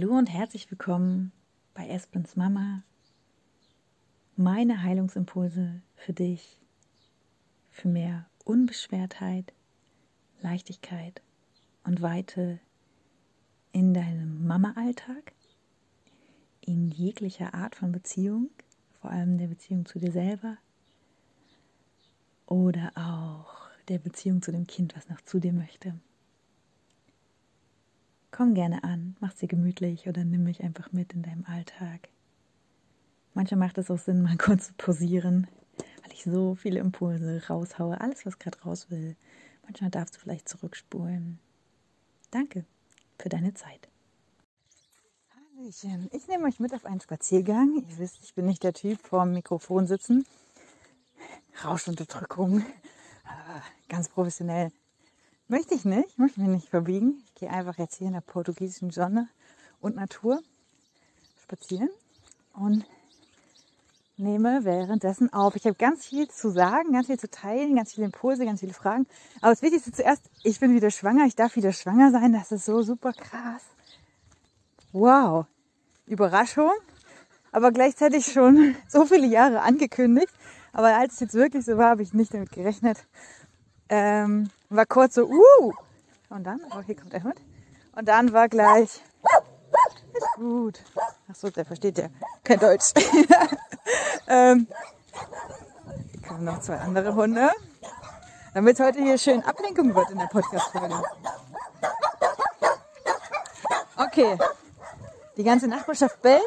Hallo und herzlich willkommen bei Espens Mama. Meine Heilungsimpulse für dich, für mehr Unbeschwertheit, Leichtigkeit und Weite in deinem Mama-Alltag, in jeglicher Art von Beziehung, vor allem der Beziehung zu dir selber oder auch der Beziehung zu dem Kind, was noch zu dir möchte. Komm gerne an, mach sie gemütlich oder nimm mich einfach mit in deinem Alltag. Manchmal macht es auch Sinn, mal kurz zu pausieren, weil ich so viele Impulse raushaue, alles, was gerade raus will. Manchmal darfst du vielleicht zurückspulen. Danke für deine Zeit. Hallöchen, ich nehme euch mit auf einen Spaziergang. Ihr wisst, ich bin nicht der Typ vorm Mikrofon sitzen. Rauschunterdrückung, ganz professionell Möchte ich nicht, ich möchte mich nicht verbiegen. Ich gehe einfach jetzt hier in der portugiesischen Sonne und Natur spazieren und nehme währenddessen auf. Ich habe ganz viel zu sagen, ganz viel zu teilen, ganz viele Impulse, ganz viele Fragen. Aber das Wichtigste zuerst, ich bin wieder schwanger, ich darf wieder schwanger sein. Das ist so super krass. Wow. Überraschung, aber gleichzeitig schon so viele Jahre angekündigt. Aber als es jetzt wirklich so war, habe ich nicht damit gerechnet. Ähm, war kurz so, uh, und dann, oh, hier kommt der Hund. Und dann war gleich, ist gut. Ach so, der versteht ja kein Deutsch. ähm, kommen noch zwei andere Hunde. Damit es heute hier schön Ablenkung wird in der Podcast-Folge. Okay, die ganze Nachbarschaft bellt.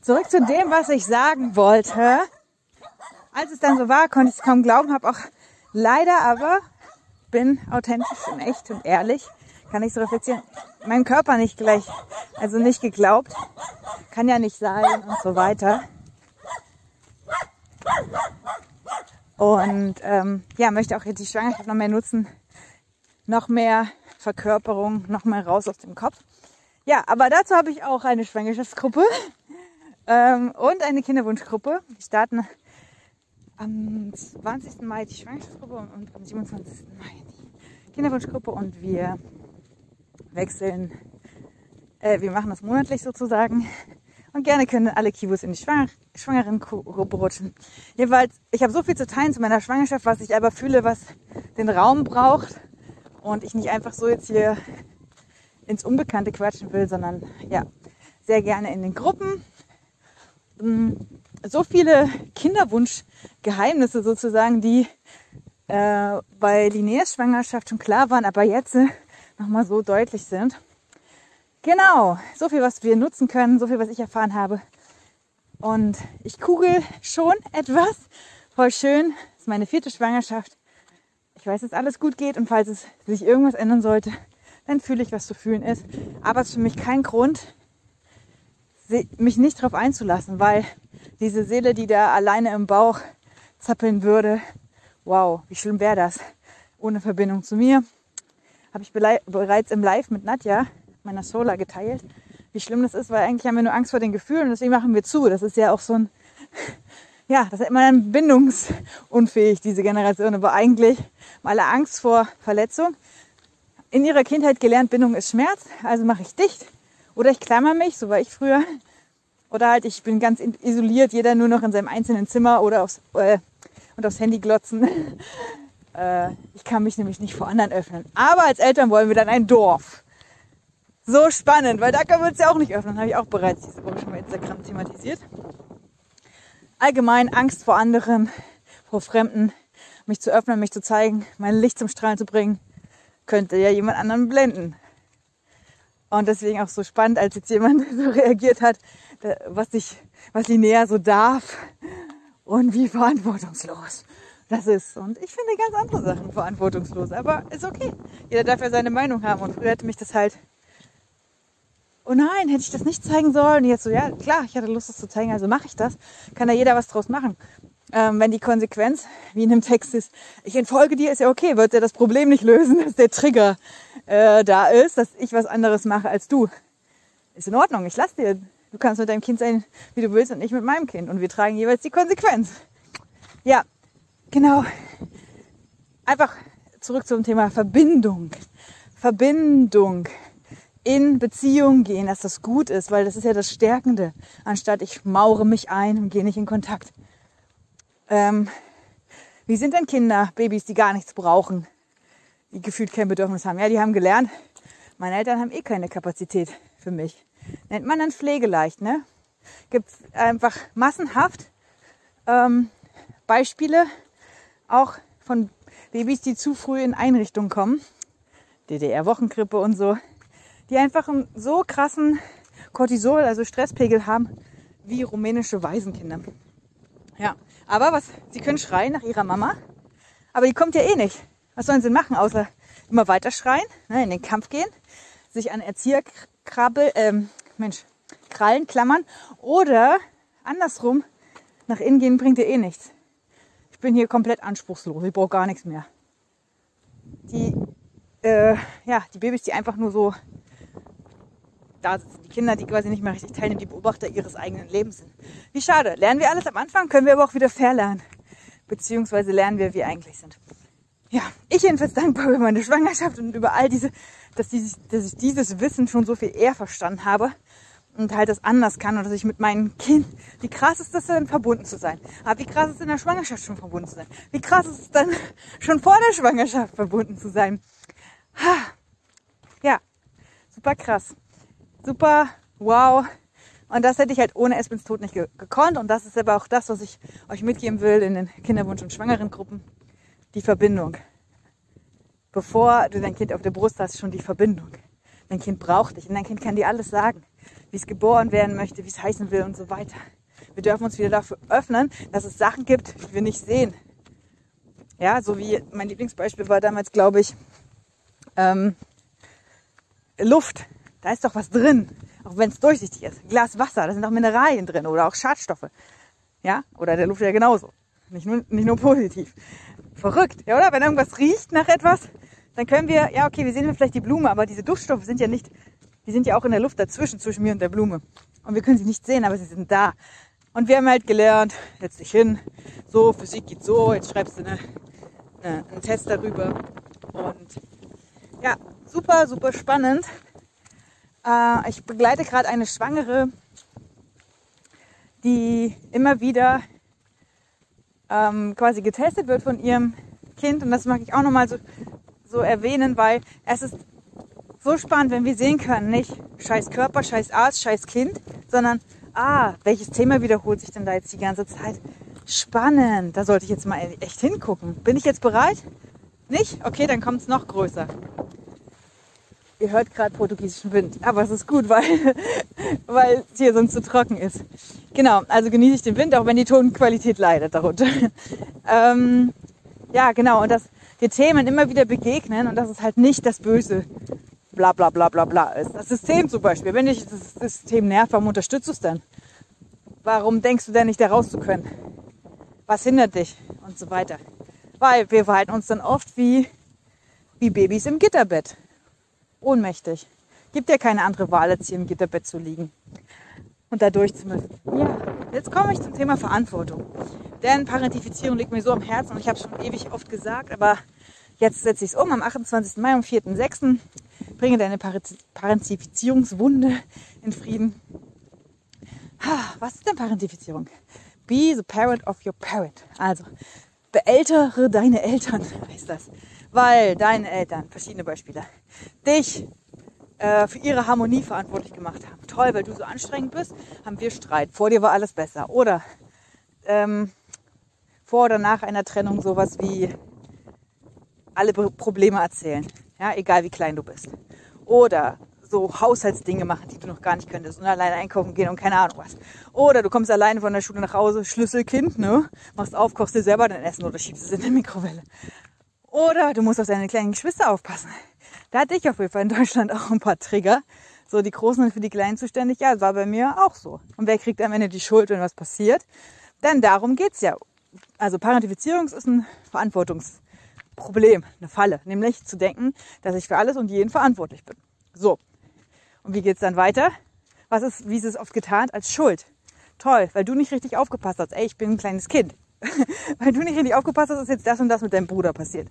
Zurück zu dem, was ich sagen wollte. Als es dann so war, konnte ich es kaum glauben, habe auch leider aber bin authentisch und echt und ehrlich, kann ich so reflektieren, meinem Körper nicht gleich, also nicht geglaubt, kann ja nicht sein und so weiter. Und ähm, ja, möchte auch jetzt die Schwangerschaft noch mehr nutzen, noch mehr Verkörperung, noch mehr raus aus dem Kopf. Ja, aber dazu habe ich auch eine Schwangerschaftsgruppe ähm, und eine Kinderwunschgruppe. Die starten am 20. Mai die Schwangerschaftsgruppe und am 27. Mai die Kinderwunschgruppe und wir wechseln, äh, wir machen das monatlich sozusagen und gerne können alle Kibus in die Schwanger schwangeren Gruppe rutschen. Jedenfalls, ich habe so viel zu teilen zu meiner Schwangerschaft, was ich aber fühle, was den Raum braucht und ich nicht einfach so jetzt hier ins Unbekannte quatschen will, sondern ja, sehr gerne in den Gruppen. So viele Kinderwunschgeheimnisse sozusagen, die äh, bei Linnés Schwangerschaft schon klar waren, aber jetzt äh, nochmal so deutlich sind. Genau, so viel, was wir nutzen können, so viel, was ich erfahren habe. Und ich kugel schon etwas. Voll schön. Das ist meine vierte Schwangerschaft. Ich weiß, dass alles gut geht und falls es sich irgendwas ändern sollte, dann fühle ich, was zu fühlen ist. Aber es ist für mich kein Grund, mich nicht darauf einzulassen, weil diese Seele, die da alleine im Bauch zappeln würde, wow, wie schlimm wäre das? Ohne Verbindung zu mir. Habe ich bereits im Live mit Nadja, meiner Sola, geteilt, wie schlimm das ist, weil eigentlich haben wir nur Angst vor den Gefühlen und deswegen machen wir zu. Das ist ja auch so ein, ja, das ist immer dann bindungsunfähig, diese Generation, aber eigentlich alle Angst vor Verletzung. In ihrer Kindheit gelernt, Bindung ist Schmerz, also mache ich dicht oder ich klammer mich, so war ich früher. Oder halt, ich bin ganz isoliert, jeder nur noch in seinem einzelnen Zimmer oder aufs, äh, und aufs Handy glotzen. äh, ich kann mich nämlich nicht vor anderen öffnen. Aber als Eltern wollen wir dann ein Dorf. So spannend, weil da können wir uns ja auch nicht öffnen. Habe ich auch bereits diese Woche schon mal Instagram thematisiert. Allgemein Angst vor anderen, vor Fremden, mich zu öffnen, mich zu zeigen, mein Licht zum Strahlen zu bringen, könnte ja jemand anderen blenden. Und deswegen auch so spannend, als jetzt jemand so reagiert hat, was ich, was Linnea so darf und wie verantwortungslos das ist. Und ich finde ganz andere Sachen verantwortungslos, aber ist okay. Jeder darf ja seine Meinung haben. Und früher hätte mich das halt, oh nein, hätte ich das nicht zeigen sollen. Und jetzt so, ja, klar, ich hatte Lust, das zu zeigen, also mache ich das. Kann da jeder was draus machen. Ähm, wenn die Konsequenz, wie in dem Text ist, ich entfolge dir, ist ja okay, wird ja das Problem nicht lösen, dass der Trigger äh, da ist, dass ich was anderes mache als du. Ist in Ordnung, ich lass dir. Du kannst mit deinem Kind sein, wie du willst und ich mit meinem Kind. Und wir tragen jeweils die Konsequenz. Ja, genau. Einfach zurück zum Thema Verbindung. Verbindung in Beziehung gehen, dass das gut ist, weil das ist ja das Stärkende, anstatt ich maure mich ein und gehe nicht in Kontakt. Ähm, wie sind denn Kinder, Babys, die gar nichts brauchen, die gefühlt kein Bedürfnis haben? Ja, die haben gelernt, meine Eltern haben eh keine Kapazität für mich. Nennt man dann pflegeleicht, ne? Gibt einfach massenhaft ähm, Beispiele auch von Babys, die zu früh in Einrichtungen kommen. DDR-Wochenkrippe und so die einfach einen so krassen Cortisol, also Stresspegel haben, wie rumänische Waisenkinder. Ja, aber was, sie können schreien nach ihrer Mama, aber die kommt ja eh nicht. Was sollen sie machen, außer immer weiter schreien, ne, in den Kampf gehen, sich an Erzieherkrabbel, ähm, Mensch, Krallen klammern oder andersrum nach innen gehen bringt ihr eh nichts. Ich bin hier komplett anspruchslos, ich brauche gar nichts mehr. Die, äh, ja, die Babys, die einfach nur so da sitzen. Die Kinder, die quasi nicht mehr richtig teilnehmen, die Beobachter ihres eigenen Lebens sind. Wie schade. Lernen wir alles am Anfang, können wir aber auch wieder verlernen. Beziehungsweise lernen wir, wie wir eigentlich sind. Ja, ich jedenfalls dankbar über meine Schwangerschaft und über all diese, dass, die, dass ich dieses Wissen schon so viel eher verstanden habe und halt das anders kann und dass ich mit meinem Kind, wie krass ist das denn, verbunden zu sein? Aber wie krass ist in der Schwangerschaft schon verbunden zu sein? Wie krass ist es dann schon vor der Schwangerschaft verbunden zu sein? Ha. Ja, super krass super, wow. Und das hätte ich halt ohne Espins Tod nicht ge gekonnt. Und das ist aber auch das, was ich euch mitgeben will in den Kinderwunsch- und Schwangerengruppen. Die Verbindung. Bevor du dein Kind auf der Brust hast, schon die Verbindung. Dein Kind braucht dich und dein Kind kann dir alles sagen, wie es geboren werden möchte, wie es heißen will und so weiter. Wir dürfen uns wieder dafür öffnen, dass es Sachen gibt, die wir nicht sehen. Ja, so wie mein Lieblingsbeispiel war damals, glaube ich, ähm, Luft. Da ist doch was drin, auch wenn es durchsichtig ist. Ein Glas Wasser, da sind auch Mineralien drin oder auch Schadstoffe. Ja, oder der Luft ja genauso. Nicht nur, nicht nur positiv. Verrückt, ja, oder? Wenn irgendwas riecht nach etwas, dann können wir, ja, okay, wir sehen vielleicht die Blume, aber diese Duftstoffe sind ja nicht, die sind ja auch in der Luft dazwischen, zwischen mir und der Blume. Und wir können sie nicht sehen, aber sie sind da. Und wir haben halt gelernt, setz dich hin, so, Physik geht so, jetzt schreibst du eine, eine, einen Test darüber. Und ja, super, super spannend. Äh, ich begleite gerade eine Schwangere, die immer wieder ähm, quasi getestet wird von ihrem Kind. Und das mag ich auch nochmal so, so erwähnen, weil es ist so spannend, wenn wir sehen können, nicht scheiß Körper, scheiß Arzt, scheiß Kind, sondern, ah, welches Thema wiederholt sich denn da jetzt die ganze Zeit? Spannend, da sollte ich jetzt mal echt hingucken. Bin ich jetzt bereit? Nicht? Okay, dann kommt es noch größer. Ihr hört gerade portugiesischen Wind, aber es ist gut, weil, weil es hier sonst zu trocken ist. Genau, also genieße ich den Wind, auch wenn die Tonqualität leidet darunter. ähm, ja, genau, und dass die Themen immer wieder begegnen und dass es halt nicht das Böse bla bla bla bla bla ist. Das System zum Beispiel, wenn dich das System nervt, warum unterstützt du es denn? Warum denkst du denn nicht, da raus zu können? Was hindert dich? Und so weiter. Weil wir verhalten uns dann oft wie, wie Babys im Gitterbett ohnmächtig. Gibt ja keine andere Wahl, als hier im Gitterbett zu liegen und da durch. Ja, jetzt komme ich zum Thema Verantwortung. Denn Parentifizierung liegt mir so am Herzen und ich habe es schon ewig oft gesagt, aber jetzt setze ich es um am 28. Mai, am 4.6. Bringe deine Parentifizierungswunde in Frieden. Was ist denn Parentifizierung? Be the parent of your parent. Also, beältere deine Eltern, heißt das weil deine Eltern, verschiedene Beispiele, dich äh, für ihre Harmonie verantwortlich gemacht haben. Toll, weil du so anstrengend bist, haben wir Streit. Vor dir war alles besser. Oder ähm, vor oder nach einer Trennung sowas wie alle Probleme erzählen. Ja, egal wie klein du bist. Oder so Haushaltsdinge machen, die du noch gar nicht könntest und alleine einkaufen gehen und keine Ahnung was. Oder du kommst alleine von der Schule nach Hause, Schlüsselkind, ne? Machst auf, kochst dir selber dein Essen oder schiebst es in die Mikrowelle. Oder du musst auf deine kleinen Geschwister aufpassen. Da hatte ich auf jeden Fall in Deutschland auch ein paar Trigger. So die Großen sind für die Kleinen zuständig. Ja, das war bei mir auch so. Und wer kriegt am Ende die Schuld, wenn was passiert? Denn darum geht's ja. Also Parentifizierung ist ein Verantwortungsproblem, eine Falle. Nämlich zu denken, dass ich für alles und jeden verantwortlich bin. So. Und wie geht's dann weiter? Was ist, wie ist es oft getan? Als Schuld. Toll, weil du nicht richtig aufgepasst hast. Ey, ich bin ein kleines Kind. weil du nicht richtig aufgepasst hast, ist jetzt das und das mit deinem Bruder passiert.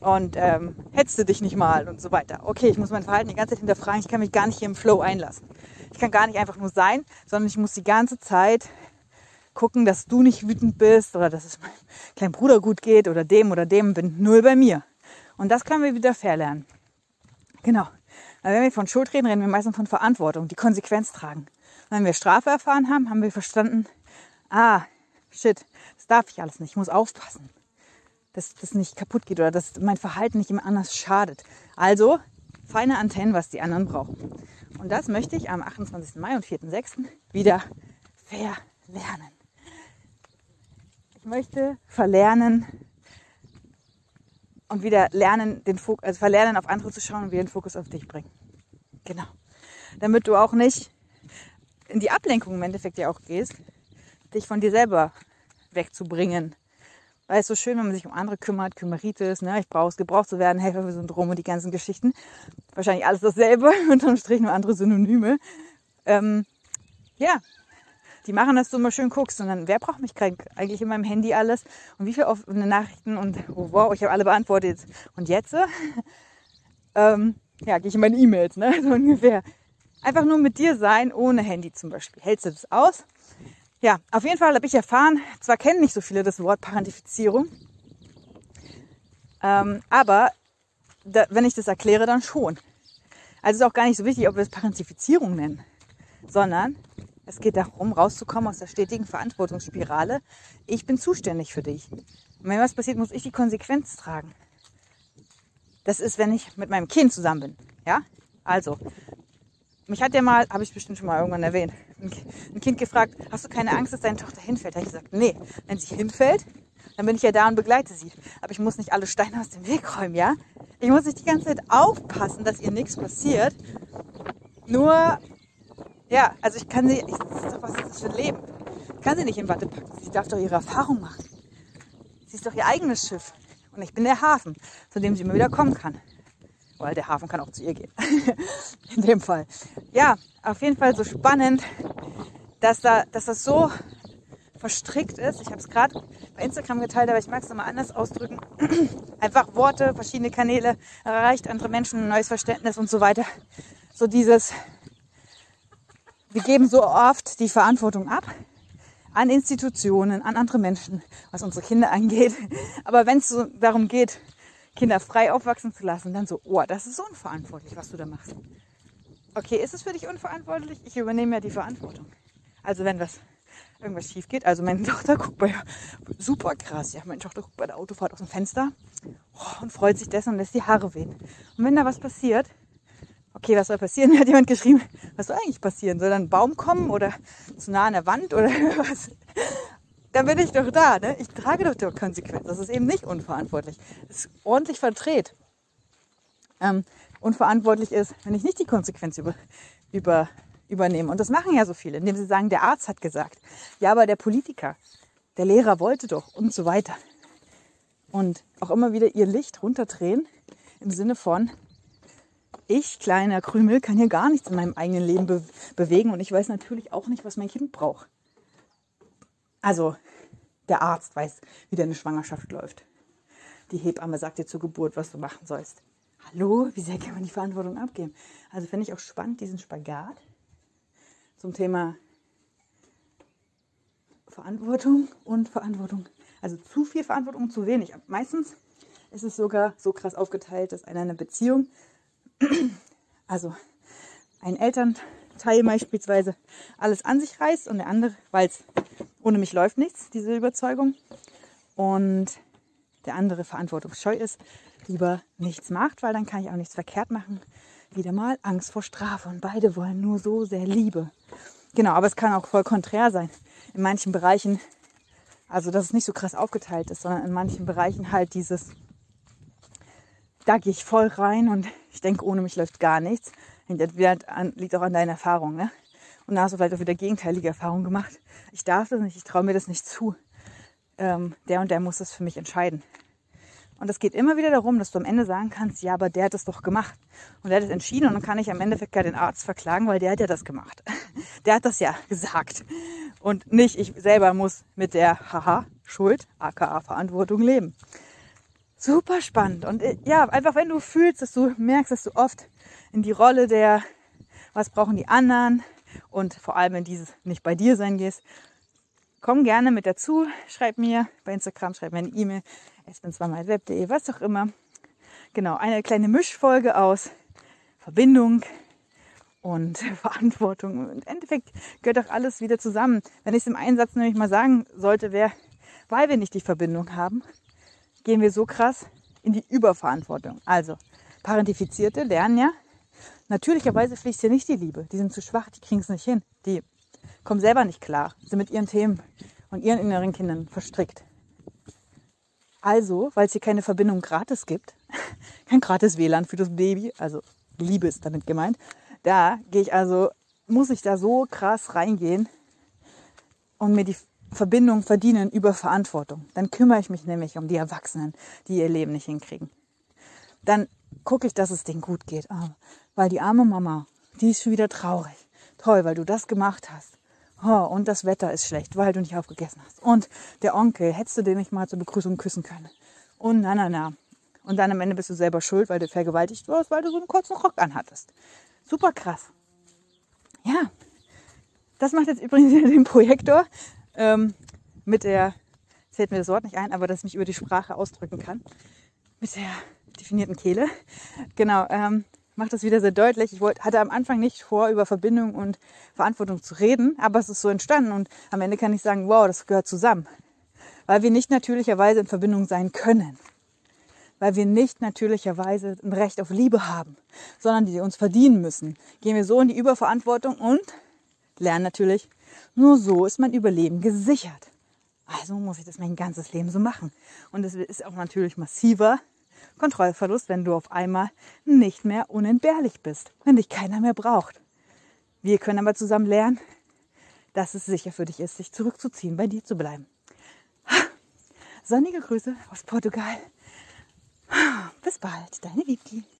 Und ähm, hetzte dich nicht mal und so weiter. Okay, ich muss mein Verhalten die ganze Zeit hinterfragen. Ich kann mich gar nicht hier im Flow einlassen. Ich kann gar nicht einfach nur sein, sondern ich muss die ganze Zeit gucken, dass du nicht wütend bist oder dass es meinem kleinen Bruder gut geht oder dem oder dem, bin null bei mir. Und das können wir wieder verlernen. Genau. Weil wenn wir von Schuld reden, reden wir meistens von Verantwortung, die Konsequenz tragen. Und wenn wir Strafe erfahren haben, haben wir verstanden, ah, shit, das darf ich alles nicht, ich muss aufpassen, dass das nicht kaputt geht oder dass mein Verhalten nicht jemand anders schadet. Also feine Antennen, was die anderen brauchen. Und das möchte ich am 28. Mai und 4.6. wieder verlernen möchte verlernen und wieder lernen, den Fokus, also verlernen, auf andere zu schauen und wieder den Fokus auf dich bringen. Genau. Damit du auch nicht in die Ablenkung im Endeffekt ja auch gehst, dich von dir selber wegzubringen. Weil es so schön, wenn man sich um andere kümmert, Kümmeritis, ne, ich brauche es, gebraucht zu werden, Helfersyndrom und die ganzen Geschichten. Wahrscheinlich alles dasselbe, unterm Strich nur andere Synonyme. Ähm, ja, die machen, dass du immer schön guckst. Dann, wer braucht mich eigentlich in meinem Handy alles? Und wie viele offene Nachrichten? Und oh, wow, ich habe alle beantwortet. Und jetzt? ähm, ja, gehe ich in meine E-Mails, ne? So ungefähr. Einfach nur mit dir sein, ohne Handy zum Beispiel. Hältst du das aus? Ja, auf jeden Fall habe ich erfahren, zwar kennen nicht so viele das Wort Parentifizierung, ähm, aber da, wenn ich das erkläre, dann schon. Also ist auch gar nicht so wichtig, ob wir es Parentifizierung nennen, sondern es geht darum, rauszukommen aus der stetigen Verantwortungsspirale. Ich bin zuständig für dich. Und wenn was passiert, muss ich die Konsequenz tragen. Das ist, wenn ich mit meinem Kind zusammen bin. Ja? Also, mich hat ja mal, habe ich bestimmt schon mal irgendwann erwähnt, ein Kind gefragt, hast du keine Angst, dass deine Tochter hinfällt? Da habe ich gesagt, nee, wenn sie hinfällt, dann bin ich ja da und begleite sie. Aber ich muss nicht alle Steine aus dem Weg räumen, ja? Ich muss nicht die ganze Zeit aufpassen, dass ihr nichts passiert. Nur ja, also ich kann sie, ich, das ist doch, was ist das für ein Leben? Ich kann sie nicht in Watte packen. Sie darf doch ihre Erfahrung machen. Sie ist doch ihr eigenes Schiff. Und ich bin der Hafen, zu dem sie immer wieder kommen kann. Weil der Hafen kann auch zu ihr gehen. in dem Fall. Ja, auf jeden Fall so spannend, dass, da, dass das so verstrickt ist. Ich habe es gerade bei Instagram geteilt, aber ich mag es nochmal anders ausdrücken. Einfach Worte, verschiedene Kanäle, erreicht andere Menschen, ein neues Verständnis und so weiter. So dieses, wir geben so oft die Verantwortung ab an Institutionen, an andere Menschen, was unsere Kinder angeht. Aber wenn es so darum geht, Kinder frei aufwachsen zu lassen, dann so, oh, das ist unverantwortlich, was du da machst. Okay, ist es für dich unverantwortlich? Ich übernehme ja die Verantwortung. Also wenn was irgendwas schief geht, also meine Tochter guckt bei super krass, ja, meine Tochter guckt bei der Autofahrt aus dem Fenster oh, und freut sich dessen und lässt die Haare wehen. Und wenn da was passiert, okay, was soll passieren? Mir hat jemand geschrieben, was soll eigentlich passieren? Soll dann ein Baum kommen oder zu nah an der Wand oder was? Dann bin ich doch da, ne? Ich trage doch die Konsequenz. Das ist eben nicht unverantwortlich. Das ist ordentlich verdreht. Ähm, unverantwortlich ist, wenn ich nicht die Konsequenz über, über, übernehme. Und das machen ja so viele, indem sie sagen, der Arzt hat gesagt. Ja, aber der Politiker, der Lehrer wollte doch und so weiter. Und auch immer wieder ihr Licht runterdrehen im Sinne von, ich, kleiner Krümel, kann hier gar nichts in meinem eigenen Leben be bewegen und ich weiß natürlich auch nicht, was mein Kind braucht. Also, der Arzt weiß, wie deine Schwangerschaft läuft. Die Hebamme sagt dir zur Geburt, was du machen sollst. Hallo, wie sehr kann man die Verantwortung abgeben? Also finde ich auch spannend, diesen Spagat zum Thema Verantwortung und Verantwortung. Also zu viel Verantwortung und zu wenig. Meistens ist es sogar so krass aufgeteilt, dass einer eine Beziehung also ein Elternteil beispielsweise alles an sich reißt und der andere, weil es ohne mich läuft nichts, diese Überzeugung. Und der andere verantwortungsscheu ist, lieber nichts macht, weil dann kann ich auch nichts verkehrt machen. Wieder mal Angst vor Strafe und beide wollen nur so sehr Liebe. Genau, aber es kann auch voll konträr sein. In manchen Bereichen, also dass es nicht so krass aufgeteilt ist, sondern in manchen Bereichen halt dieses, da gehe ich voll rein und ich denke, ohne mich läuft gar nichts. liegt auch an deiner Erfahrung. Ne? Und da hast du vielleicht auch wieder gegenteilige Erfahrungen gemacht. Ich darf das nicht, ich traue mir das nicht zu. Ähm, der und der muss das für mich entscheiden. Und es geht immer wieder darum, dass du am Ende sagen kannst, ja, aber der hat das doch gemacht. Und der hat es entschieden und dann kann ich am Endeffekt gar den Arzt verklagen, weil der hat ja das gemacht. Der hat das ja gesagt. Und nicht ich selber muss mit der Haha Schuld, aka Verantwortung leben. super spannend. Und äh, ja, einfach wenn du fühlst, dass du merkst, dass du oft in die Rolle der, was brauchen die anderen und vor allem in dieses nicht bei dir sein gehst, komm gerne mit dazu, schreib mir bei Instagram, schreib mir eine E-Mail, es bin zweimal web.de, was auch immer. Genau, eine kleine Mischfolge aus Verbindung und Verantwortung. Im Endeffekt gehört doch alles wieder zusammen. Wenn ich es im Einsatz nämlich mal sagen sollte, wäre, weil wir nicht die Verbindung haben, gehen wir so krass in die Überverantwortung. Also, Parentifizierte lernen ja, natürlicherweise fließt hier nicht die Liebe. Die sind zu schwach, die kriegen es nicht hin. Die kommen selber nicht klar, sind mit ihren Themen und ihren inneren Kindern verstrickt. Also, weil es hier keine Verbindung gratis gibt, kein gratis WLAN für das Baby, also Liebe ist damit gemeint, da gehe ich also, muss ich da so krass reingehen und mir die Verbindung verdienen über Verantwortung. Dann kümmere ich mich nämlich um die Erwachsenen, die ihr Leben nicht hinkriegen. Dann gucke ich, dass es denen gut geht. Ah, weil die arme Mama, die ist schon wieder traurig. Toll, weil du das gemacht hast. Oh, und das Wetter ist schlecht, weil du nicht aufgegessen hast. Und der Onkel, hättest du den nicht mal zur Begrüßung küssen können. Und na, na, na. Und dann am Ende bist du selber schuld, weil du vergewaltigt wirst, weil du so einen kurzen Rock anhattest. Super krass. Ja, das macht jetzt übrigens den Projektor ähm, mit der, zählt mir das Wort nicht ein, aber dass ich mich über die Sprache ausdrücken kann. Mit der definierten Kehle. Genau, ähm, macht das wieder sehr deutlich. Ich wollte, hatte am Anfang nicht vor, über Verbindung und Verantwortung zu reden, aber es ist so entstanden und am Ende kann ich sagen, wow, das gehört zusammen. Weil wir nicht natürlicherweise in Verbindung sein können. Weil wir nicht natürlicherweise ein Recht auf Liebe haben, sondern die uns verdienen müssen. Gehen wir so in die Überverantwortung und lernen natürlich, nur so ist mein Überleben gesichert. Also muss ich das mein ganzes Leben so machen. Und es ist auch natürlich massiver, Kontrollverlust, wenn du auf einmal nicht mehr unentbehrlich bist, wenn dich keiner mehr braucht. Wir können aber zusammen lernen, dass es sicher für dich ist, sich zurückzuziehen, bei dir zu bleiben. Sonnige Grüße aus Portugal. Bis bald, deine Vicky.